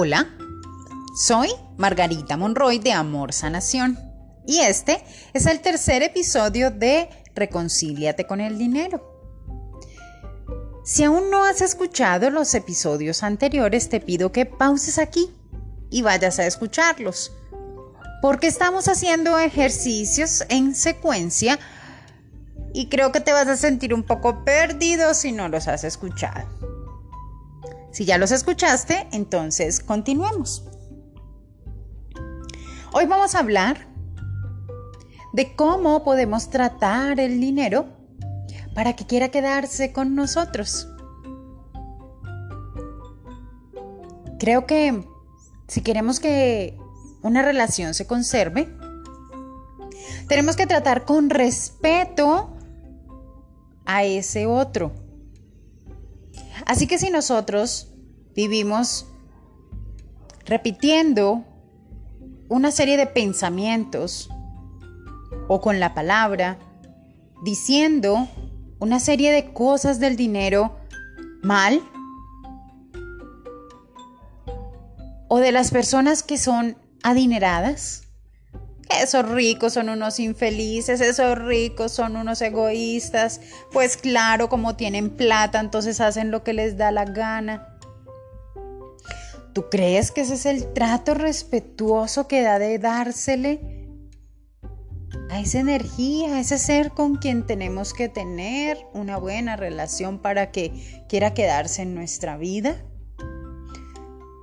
Hola, soy Margarita Monroy de Amor Sanación y este es el tercer episodio de Reconcíliate con el dinero. Si aún no has escuchado los episodios anteriores, te pido que pauses aquí y vayas a escucharlos, porque estamos haciendo ejercicios en secuencia y creo que te vas a sentir un poco perdido si no los has escuchado. Si ya los escuchaste, entonces continuemos. Hoy vamos a hablar de cómo podemos tratar el dinero para que quiera quedarse con nosotros. Creo que si queremos que una relación se conserve, tenemos que tratar con respeto a ese otro. Así que si nosotros vivimos repitiendo una serie de pensamientos o con la palabra, diciendo una serie de cosas del dinero mal, o de las personas que son adineradas, esos ricos son unos infelices, esos ricos son unos egoístas, pues claro, como tienen plata, entonces hacen lo que les da la gana. ¿Tú crees que ese es el trato respetuoso que da de dársele a esa energía, a ese ser con quien tenemos que tener una buena relación para que quiera quedarse en nuestra vida?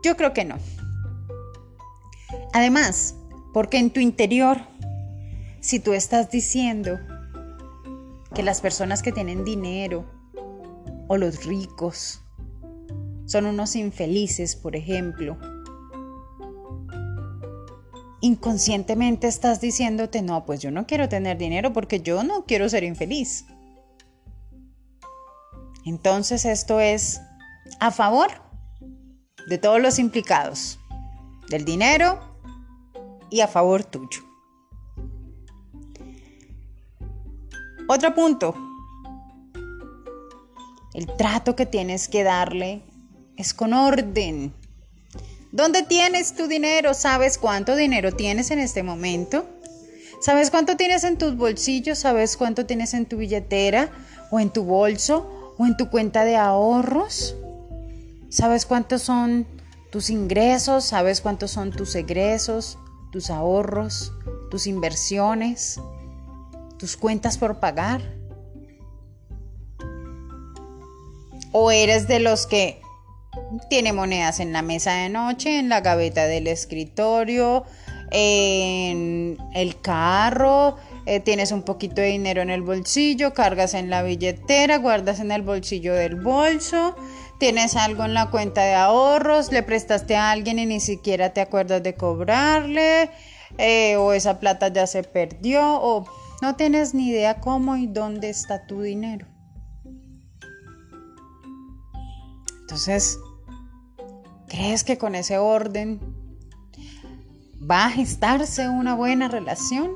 Yo creo que no. Además, porque en tu interior, si tú estás diciendo que las personas que tienen dinero o los ricos son unos infelices, por ejemplo, inconscientemente estás diciéndote, no, pues yo no quiero tener dinero porque yo no quiero ser infeliz. Entonces esto es a favor de todos los implicados, del dinero y a favor tuyo. Otro punto. El trato que tienes que darle es con orden. ¿Dónde tienes tu dinero? ¿Sabes cuánto dinero tienes en este momento? ¿Sabes cuánto tienes en tus bolsillos? ¿Sabes cuánto tienes en tu billetera o en tu bolso o en tu cuenta de ahorros? ¿Sabes cuántos son tus ingresos? ¿Sabes cuántos son tus egresos? tus ahorros, tus inversiones, tus cuentas por pagar? ¿O eres de los que tiene monedas en la mesa de noche, en la gaveta del escritorio, en el carro, eh, tienes un poquito de dinero en el bolsillo, cargas en la billetera, guardas en el bolsillo del bolso, tienes algo en la cuenta de ahorros, le prestaste a alguien y ni siquiera te acuerdas de cobrarle, eh, o esa plata ya se perdió, o no tienes ni idea cómo y dónde está tu dinero. Entonces, ¿crees que con ese orden va a gestarse una buena relación?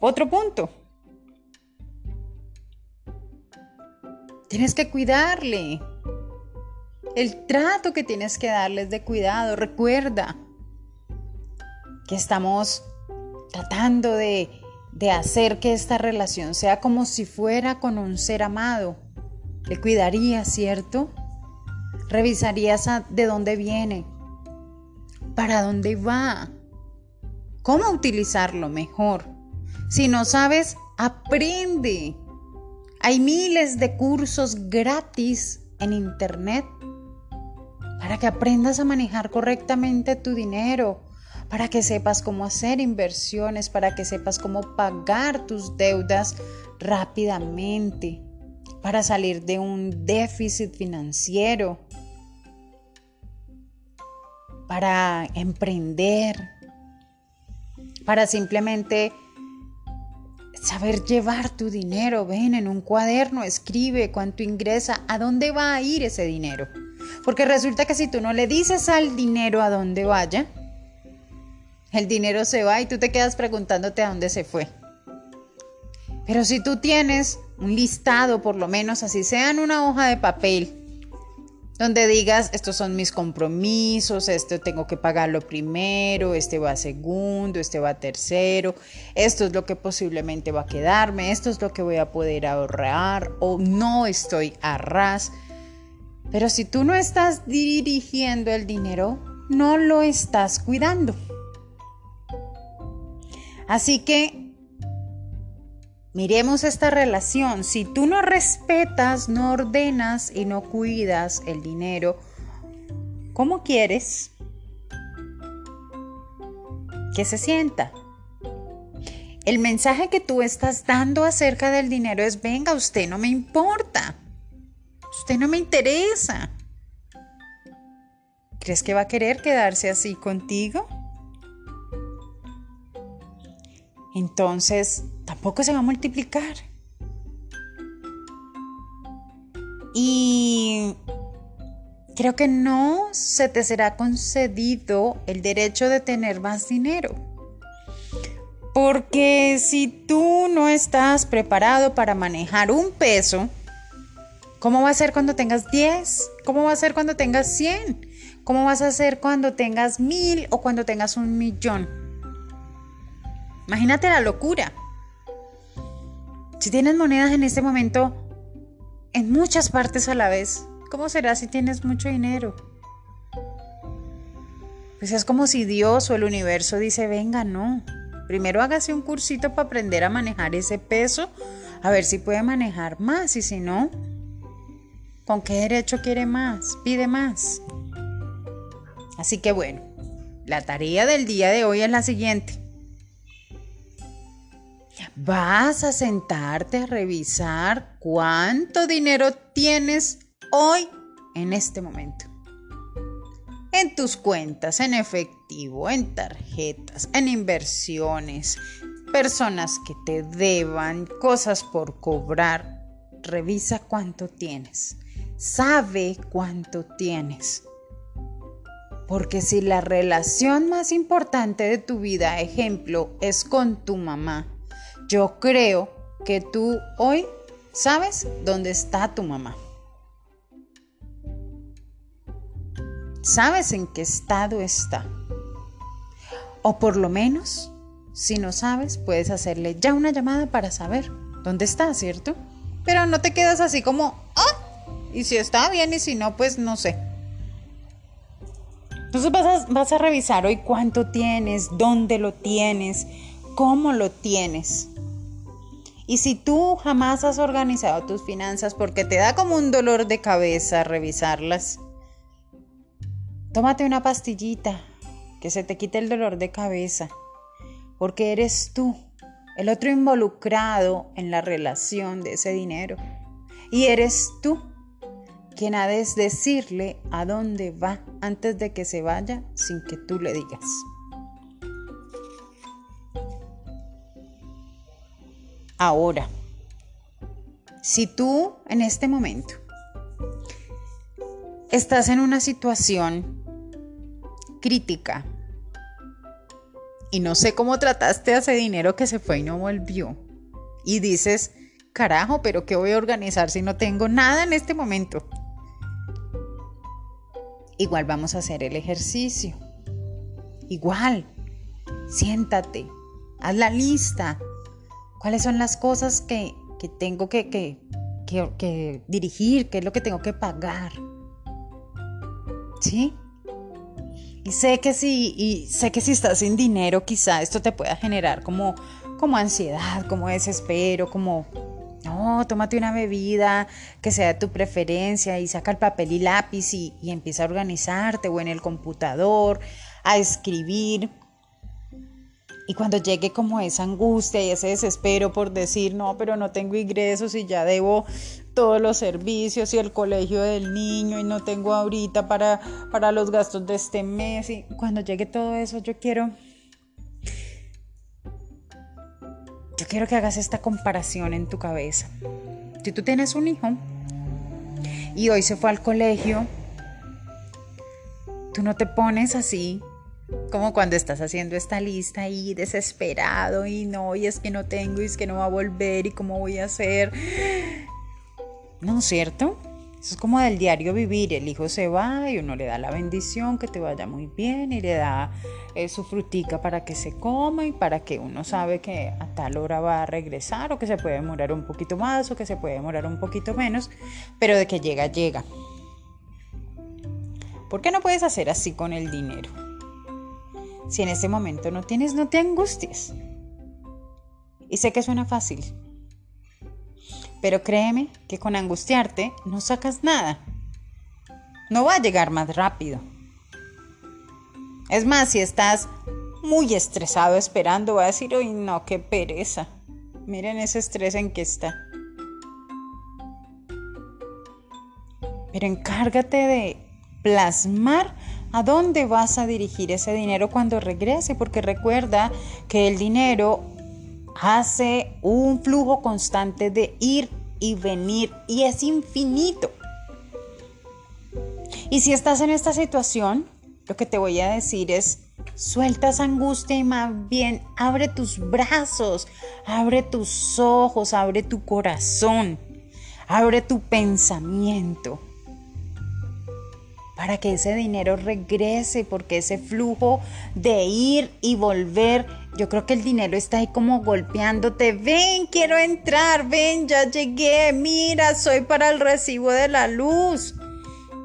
Otro punto. Tienes que cuidarle. El trato que tienes que darles de cuidado. Recuerda que estamos tratando de, de hacer que esta relación sea como si fuera con un ser amado. Le cuidarías, ¿cierto? Revisarías de dónde viene, para dónde va, cómo utilizarlo mejor. Si no sabes, aprende. Hay miles de cursos gratis en Internet para que aprendas a manejar correctamente tu dinero, para que sepas cómo hacer inversiones, para que sepas cómo pagar tus deudas rápidamente, para salir de un déficit financiero, para emprender, para simplemente saber llevar tu dinero. Ven en un cuaderno, escribe cuánto ingresa, a dónde va a ir ese dinero. Porque resulta que si tú no le dices al dinero a dónde vaya, el dinero se va y tú te quedas preguntándote a dónde se fue. Pero si tú tienes un listado, por lo menos así sea en una hoja de papel, donde digas, estos son mis compromisos, esto tengo que pagarlo primero, este va segundo, este va tercero, esto es lo que posiblemente va a quedarme, esto es lo que voy a poder ahorrar o no estoy a ras. Pero si tú no estás dirigiendo el dinero, no lo estás cuidando. Así que Miremos esta relación. Si tú no respetas, no ordenas y no cuidas el dinero, ¿cómo quieres que se sienta? El mensaje que tú estás dando acerca del dinero es, venga, usted no me importa. Usted no me interesa. ¿Crees que va a querer quedarse así contigo? Entonces, tampoco se va a multiplicar. Y creo que no se te será concedido el derecho de tener más dinero. Porque si tú no estás preparado para manejar un peso, ¿cómo va a ser cuando tengas 10? ¿Cómo va a ser cuando tengas 100? ¿Cómo vas a ser cuando tengas mil o cuando tengas un millón? Imagínate la locura. Si tienes monedas en este momento en muchas partes a la vez, ¿cómo será si tienes mucho dinero? Pues es como si Dios o el universo dice, venga, no. Primero hágase un cursito para aprender a manejar ese peso, a ver si puede manejar más y si no, ¿con qué derecho quiere más? Pide más. Así que bueno, la tarea del día de hoy es la siguiente. Vas a sentarte a revisar cuánto dinero tienes hoy en este momento. En tus cuentas, en efectivo, en tarjetas, en inversiones, personas que te deban, cosas por cobrar. Revisa cuánto tienes. Sabe cuánto tienes. Porque si la relación más importante de tu vida, ejemplo, es con tu mamá, yo creo que tú hoy sabes dónde está tu mamá. Sabes en qué estado está. O por lo menos, si no sabes, puedes hacerle ya una llamada para saber dónde está, ¿cierto? Pero no te quedas así como, ah, y si está bien y si no, pues no sé. Entonces vas a, vas a revisar hoy cuánto tienes, dónde lo tienes, cómo lo tienes. Y si tú jamás has organizado tus finanzas porque te da como un dolor de cabeza revisarlas, tómate una pastillita que se te quite el dolor de cabeza, porque eres tú, el otro involucrado en la relación de ese dinero. Y eres tú quien ha de decirle a dónde va antes de que se vaya sin que tú le digas. Ahora. Si tú en este momento estás en una situación crítica y no sé cómo trataste a ese dinero que se fue y no volvió, y dices, carajo, pero ¿qué voy a organizar si no tengo nada en este momento? Igual vamos a hacer el ejercicio. Igual, siéntate, haz la lista, ¿Cuáles son las cosas que, tengo que, que, dirigir? ¿Qué es lo que tengo que pagar? ¿Sí? Y sé que si, y sé que si estás sin dinero, quizá esto te pueda generar como, como ansiedad, como desespero, como, no, tómate una bebida que sea de tu preferencia y saca el papel y lápiz y, y empieza a organizarte o en el computador, a escribir. Y cuando llegue como esa angustia y ese desespero por decir, no, pero no tengo ingresos y ya debo todos los servicios y el colegio del niño y no tengo ahorita para, para los gastos de este mes. Y cuando llegue todo eso, yo quiero... Yo quiero que hagas esta comparación en tu cabeza. Si tú tienes un hijo y hoy se fue al colegio, tú no te pones así como cuando estás haciendo esta lista ahí desesperado y no, y es que no tengo, y es que no va a volver, y cómo voy a hacer. ¿No es cierto? Eso es como del diario vivir. El hijo se va y uno le da la bendición, que te vaya muy bien y le da eh, su frutica para que se coma y para que uno sabe que a tal hora va a regresar o que se puede demorar un poquito más o que se puede demorar un poquito menos, pero de que llega, llega. ¿Por qué no puedes hacer así con el dinero? Si en este momento no tienes, no te angusties. Y sé que suena fácil, pero créeme que con angustiarte no sacas nada. No va a llegar más rápido. Es más, si estás muy estresado esperando, va a decir, uy, no, qué pereza. Miren ese estrés en que está. Pero encárgate de plasmar a dónde vas a dirigir ese dinero cuando regrese, porque recuerda que el dinero hace un flujo constante de ir y venir y es infinito. Y si estás en esta situación, lo que te voy a decir es, suelta esa angustia y más bien abre tus brazos, abre tus ojos, abre tu corazón, abre tu pensamiento para que ese dinero regrese, porque ese flujo de ir y volver, yo creo que el dinero está ahí como golpeándote, ven, quiero entrar, ven, ya llegué, mira, soy para el recibo de la luz.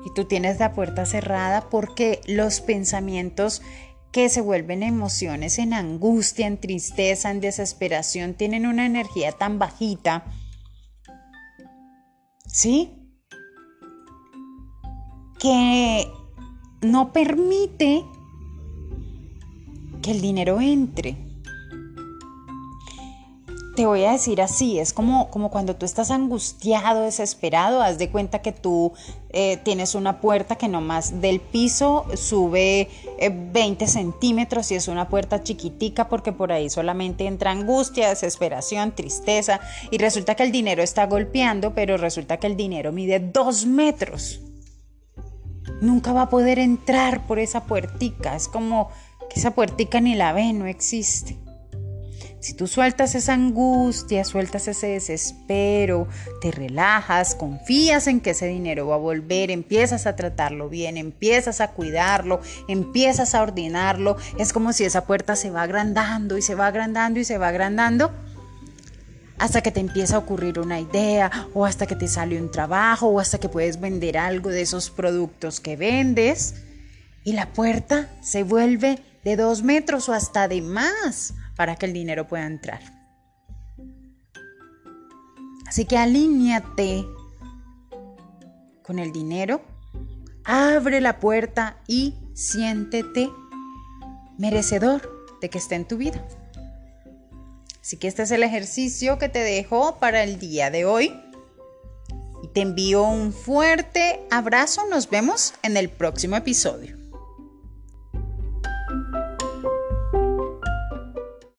Y tú tienes la puerta cerrada porque los pensamientos que se vuelven emociones en angustia, en tristeza, en desesperación, tienen una energía tan bajita. ¿Sí? Que no permite que el dinero entre. Te voy a decir así, es como, como cuando tú estás angustiado, desesperado, haz de cuenta que tú eh, tienes una puerta que nomás del piso sube 20 eh, centímetros y es una puerta chiquitica porque por ahí solamente entra angustia, desesperación, tristeza y resulta que el dinero está golpeando, pero resulta que el dinero mide 2 metros nunca va a poder entrar por esa puertica. Es como que esa puertica ni la ve, no existe. Si tú sueltas esa angustia, sueltas ese desespero, te relajas, confías en que ese dinero va a volver, empiezas a tratarlo bien, empiezas a cuidarlo, empiezas a ordenarlo, es como si esa puerta se va agrandando y se va agrandando y se va agrandando hasta que te empieza a ocurrir una idea o hasta que te sale un trabajo o hasta que puedes vender algo de esos productos que vendes y la puerta se vuelve de dos metros o hasta de más para que el dinero pueda entrar. Así que alíñate con el dinero, abre la puerta y siéntete merecedor de que esté en tu vida. Así que este es el ejercicio que te dejo para el día de hoy. Y te envío un fuerte abrazo. Nos vemos en el próximo episodio.